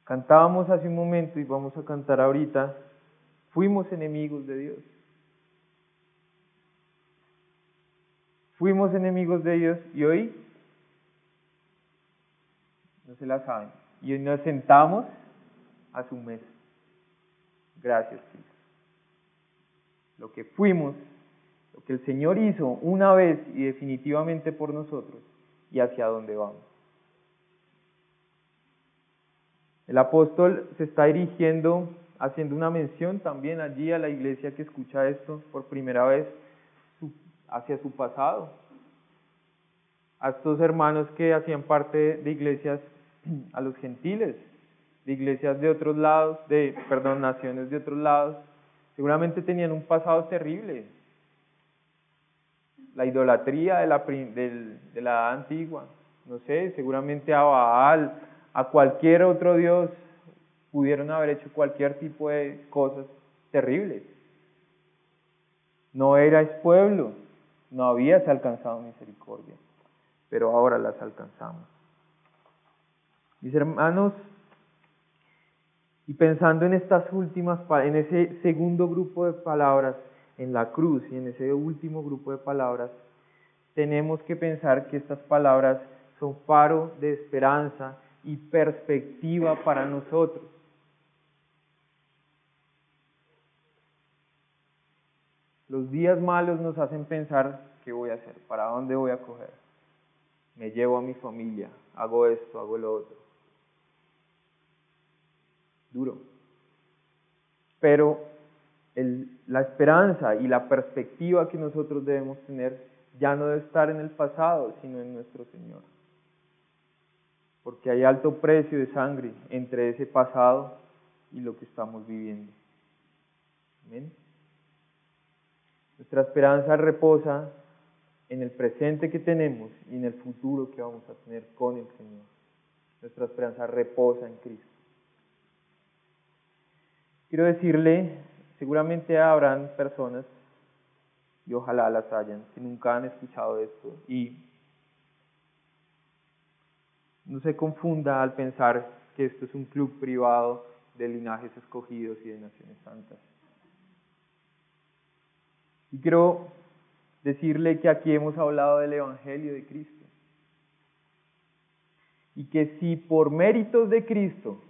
Cantábamos hace un momento y vamos a cantar ahorita, fuimos enemigos de Dios. Fuimos enemigos de Dios y hoy no se la saben. Y hoy nos sentamos a su mesa. Gracias, Cristo lo que fuimos, lo que el Señor hizo una vez y definitivamente por nosotros y hacia dónde vamos. El apóstol se está dirigiendo, haciendo una mención también allí a la iglesia que escucha esto por primera vez hacia su pasado, a estos hermanos que hacían parte de iglesias, a los gentiles, de iglesias de otros lados, de, perdón, naciones de otros lados, Seguramente tenían un pasado terrible. La idolatría de la, de la edad antigua. No sé, seguramente a Baal, a cualquier otro dios, pudieron haber hecho cualquier tipo de cosas terribles. No erais pueblo, no habías alcanzado misericordia, pero ahora las alcanzamos. Mis hermanos, y pensando en estas últimas, en ese segundo grupo de palabras, en la cruz y en ese último grupo de palabras, tenemos que pensar que estas palabras son faro de esperanza y perspectiva para nosotros. Los días malos nos hacen pensar qué voy a hacer, para dónde voy a coger. Me llevo a mi familia, hago esto, hago lo otro duro. Pero la esperanza y la perspectiva que nosotros debemos tener ya no debe estar en el pasado, sino en nuestro Señor. Porque hay alto precio de sangre entre ese pasado y lo que estamos viviendo. Amén. Nuestra esperanza reposa en el presente que tenemos y en el futuro que vamos a tener con el Señor. Nuestra esperanza reposa en Cristo. Quiero decirle, seguramente habrán personas, y ojalá las hayan, que nunca han escuchado esto y no se confunda al pensar que esto es un club privado de linajes escogidos y de naciones santas. Y quiero decirle que aquí hemos hablado del Evangelio de Cristo. Y que si por méritos de Cristo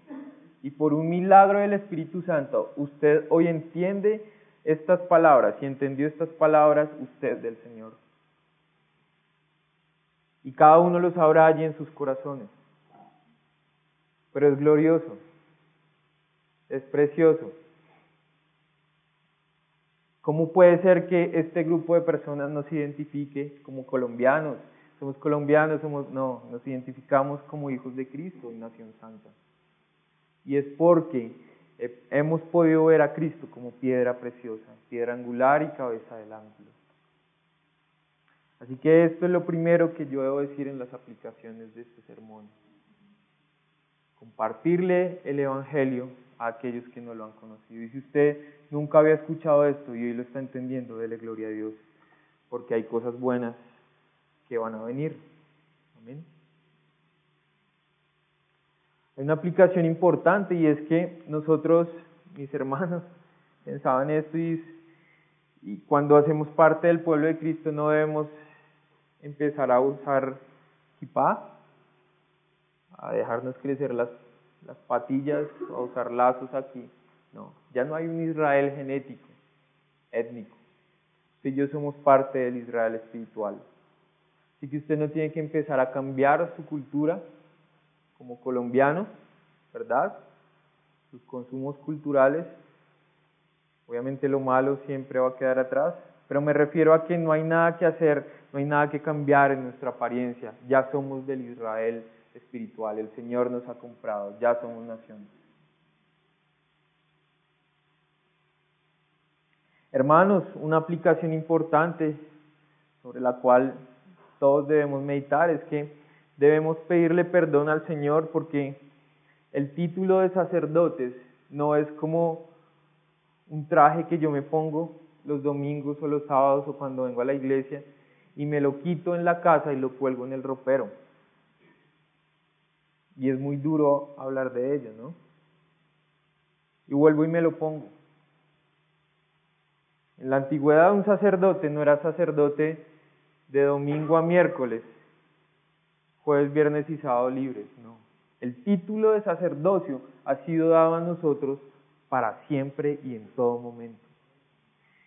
y por un milagro del Espíritu Santo, usted hoy entiende estas palabras y entendió estas palabras usted del Señor. Y cada uno lo sabrá allí en sus corazones. Pero es glorioso, es precioso. ¿Cómo puede ser que este grupo de personas nos identifique como colombianos? Somos colombianos, somos, no, nos identificamos como hijos de Cristo y nación santa. Y es porque eh, hemos podido ver a Cristo como piedra preciosa, piedra angular y cabeza del ángulo. Así que esto es lo primero que yo debo decir en las aplicaciones de este sermón. Compartirle el Evangelio a aquellos que no lo han conocido. Y si usted nunca había escuchado esto y hoy lo está entendiendo, dele gloria a Dios, porque hay cosas buenas que van a venir. Amén. Hay una aplicación importante y es que nosotros, mis hermanos, pensaban esto y, y cuando hacemos parte del pueblo de Cristo no debemos empezar a usar kipá, a dejarnos crecer las, las patillas, a usar lazos aquí. No, ya no hay un Israel genético, étnico. Usted yo somos parte del Israel espiritual. Así que usted no tiene que empezar a cambiar su cultura como colombiano, ¿verdad? Sus consumos culturales. Obviamente lo malo siempre va a quedar atrás, pero me refiero a que no hay nada que hacer, no hay nada que cambiar en nuestra apariencia. Ya somos del Israel espiritual, el Señor nos ha comprado, ya somos nación. Hermanos, una aplicación importante sobre la cual todos debemos meditar es que debemos pedirle perdón al Señor porque el título de sacerdotes no es como un traje que yo me pongo los domingos o los sábados o cuando vengo a la iglesia y me lo quito en la casa y lo cuelgo en el ropero. Y es muy duro hablar de ello, ¿no? Y vuelvo y me lo pongo. En la antigüedad un sacerdote no era sacerdote de domingo a miércoles, jueves, viernes y sábado libres, no. El título de sacerdocio ha sido dado a nosotros para siempre y en todo momento.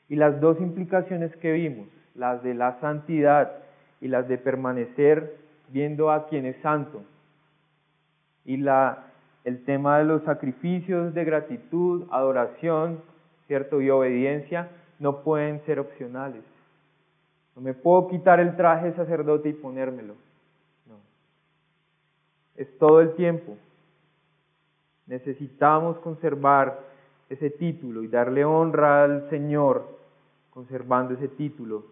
Y las dos implicaciones que vimos, las de la santidad y las de permanecer viendo a quien es santo, y la, el tema de los sacrificios de gratitud, adoración, ¿cierto? Y obediencia, no pueden ser opcionales. No me puedo quitar el traje de sacerdote y ponérmelo. No. Es todo el tiempo. Necesitamos conservar ese título y darle honra al Señor conservando ese título,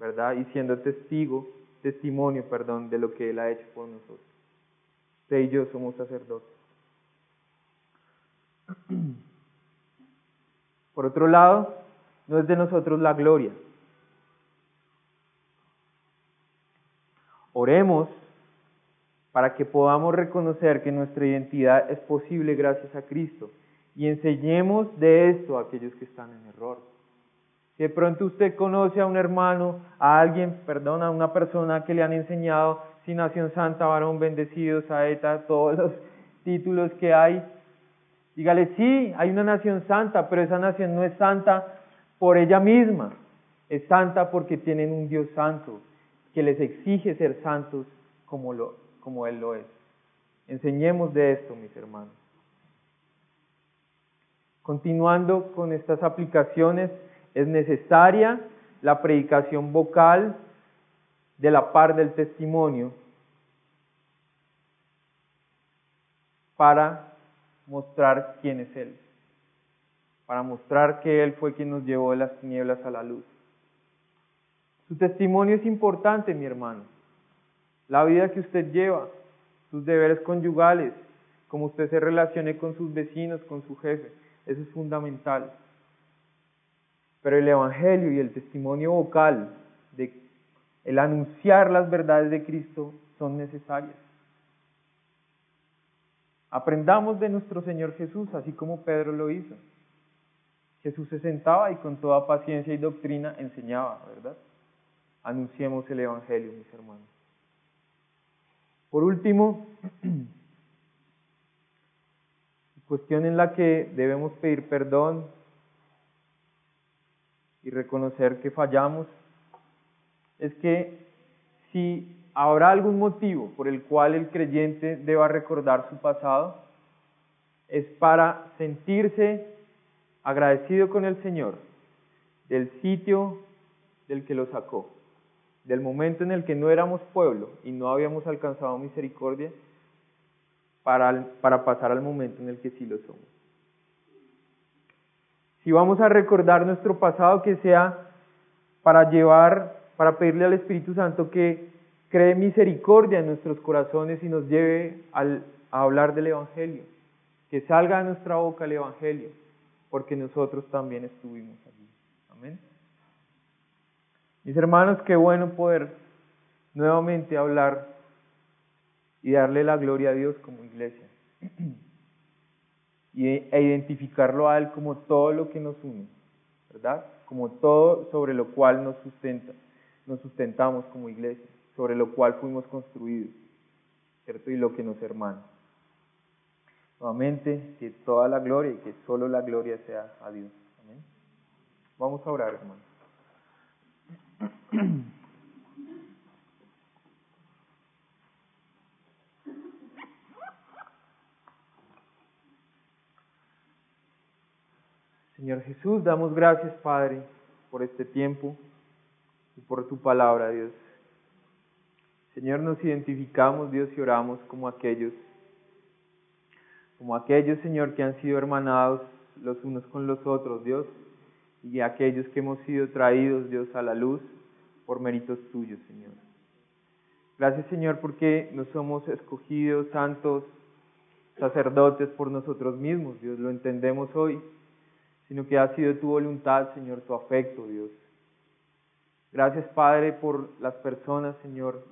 ¿verdad? Y siendo testigo, testimonio, perdón, de lo que Él ha hecho por nosotros. Usted y yo somos sacerdotes. Por otro lado, no es de nosotros la gloria. Oremos para que podamos reconocer que nuestra identidad es posible gracias a Cristo y enseñemos de esto a aquellos que están en error. Si de pronto usted conoce a un hermano, a alguien, perdón, a una persona que le han enseñado si nación santa, varón bendecido, saeta, todos los títulos que hay, dígale, sí, hay una nación santa, pero esa nación no es santa por ella misma, es santa porque tienen un Dios santo, que les exige ser santos como, lo, como Él lo es. Enseñemos de esto, mis hermanos. Continuando con estas aplicaciones, es necesaria la predicación vocal de la par del testimonio para mostrar quién es Él, para mostrar que Él fue quien nos llevó de las tinieblas a la luz. Su testimonio es importante, mi hermano. La vida que usted lleva, sus deberes conyugales, cómo usted se relacione con sus vecinos, con su jefe, eso es fundamental. Pero el Evangelio y el testimonio vocal, de el anunciar las verdades de Cristo, son necesarias. Aprendamos de nuestro Señor Jesús, así como Pedro lo hizo. Jesús se sentaba y con toda paciencia y doctrina enseñaba, ¿verdad? anunciemos el Evangelio, mis hermanos. Por último, cuestión en la que debemos pedir perdón y reconocer que fallamos, es que si habrá algún motivo por el cual el creyente deba recordar su pasado, es para sentirse agradecido con el Señor del sitio del que lo sacó del momento en el que no éramos pueblo y no habíamos alcanzado misericordia, para, para pasar al momento en el que sí lo somos. Si vamos a recordar nuestro pasado, que sea para llevar, para pedirle al Espíritu Santo que cree misericordia en nuestros corazones y nos lleve al, a hablar del Evangelio, que salga de nuestra boca el Evangelio, porque nosotros también estuvimos allí. Amén. Mis hermanos, qué bueno poder nuevamente hablar y darle la gloria a Dios como iglesia. y, e identificarlo a Él como todo lo que nos une, ¿verdad? Como todo sobre lo cual nos sustenta, nos sustentamos como iglesia, sobre lo cual fuimos construidos, ¿cierto? Y lo que nos hermana. Nuevamente, que toda la gloria y que solo la gloria sea a Dios. Amén. Vamos a orar, hermanos. Señor Jesús, damos gracias, Padre, por este tiempo y por tu palabra, Dios. Señor, nos identificamos, Dios, y oramos como aquellos, como aquellos, Señor, que han sido hermanados los unos con los otros, Dios, y aquellos que hemos sido traídos, Dios, a la luz por méritos tuyos, Señor. Gracias, Señor, porque no somos escogidos, santos, sacerdotes por nosotros mismos, Dios, lo entendemos hoy sino que ha sido tu voluntad, Señor, tu afecto, Dios. Gracias, Padre, por las personas, Señor,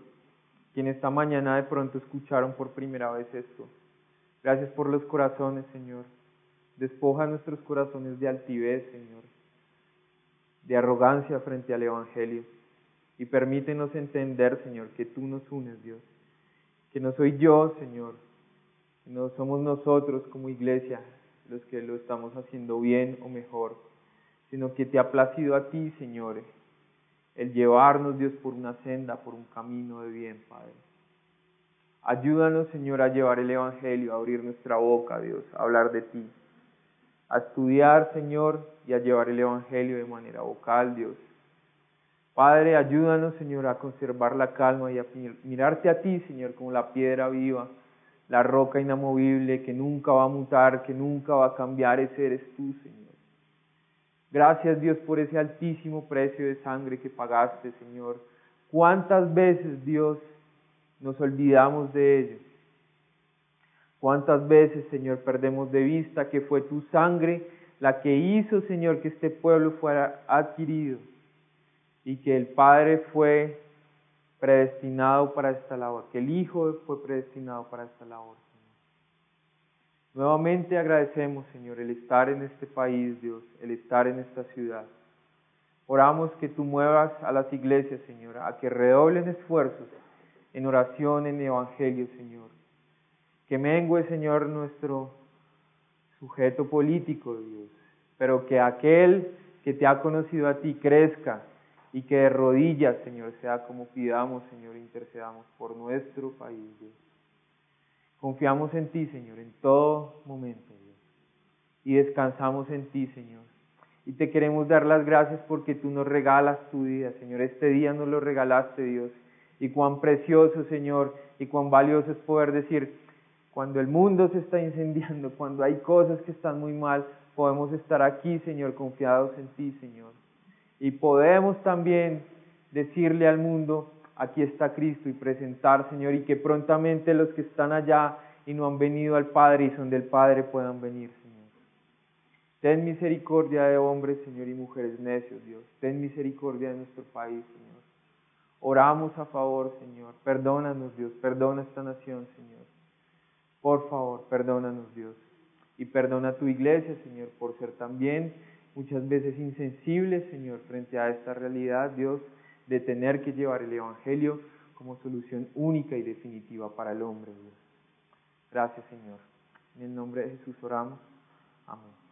quienes esta mañana de pronto escucharon por primera vez esto. Gracias por los corazones, Señor. Despoja nuestros corazones de altivez, Señor, de arrogancia frente al Evangelio. Y permítenos entender, Señor, que tú nos unes, Dios. Que no soy yo, Señor, no somos nosotros como iglesia, los que lo estamos haciendo bien o mejor, sino que te ha placido a ti, Señor, el llevarnos, Dios, por una senda, por un camino de bien, Padre. Ayúdanos, Señor, a llevar el Evangelio, a abrir nuestra boca, Dios, a hablar de ti, a estudiar, Señor, y a llevar el Evangelio de manera vocal, Dios. Padre, ayúdanos, Señor, a conservar la calma y a mirarte a ti, Señor, como la piedra viva la roca inamovible que nunca va a mutar, que nunca va a cambiar, ese eres tú, Señor. Gracias Dios por ese altísimo precio de sangre que pagaste, Señor. ¿Cuántas veces, Dios, nos olvidamos de ello? ¿Cuántas veces, Señor, perdemos de vista que fue tu sangre la que hizo, Señor, que este pueblo fuera adquirido y que el Padre fue predestinado para esta labor, que el Hijo fue predestinado para esta labor. Nuevamente agradecemos, Señor, el estar en este país, Dios, el estar en esta ciudad. Oramos que tú muevas a las iglesias, Señor, a que redoblen esfuerzos en oración, en evangelio, Señor. Que mengue, Señor, nuestro sujeto político, Dios, pero que aquel que te ha conocido a ti crezca y que de rodillas, Señor, sea como pidamos, Señor, intercedamos por nuestro país, Dios. Confiamos en ti, Señor, en todo momento. Y descansamos en ti, Señor. Y te queremos dar las gracias porque tú nos regalas tu día, Señor. Este día nos lo regalaste, Dios. Y cuán precioso, Señor, y cuán valioso es poder decir, cuando el mundo se está incendiando, cuando hay cosas que están muy mal, podemos estar aquí, Señor, confiados en ti, Señor. Y podemos también decirle al mundo, aquí está Cristo y presentar, Señor, y que prontamente los que están allá y no han venido al Padre y son del Padre puedan venir, Señor. Ten misericordia de hombres, Señor, y mujeres necios, Dios. Ten misericordia de nuestro país, Señor. Oramos a favor, Señor. Perdónanos, Dios. Perdona esta nación, Señor. Por favor, perdónanos, Dios. Y perdona a tu iglesia, Señor, por ser también muchas veces insensibles, Señor, frente a esta realidad, Dios, de tener que llevar el Evangelio como solución única y definitiva para el hombre, Dios. Gracias, Señor. En el nombre de Jesús oramos. Amén.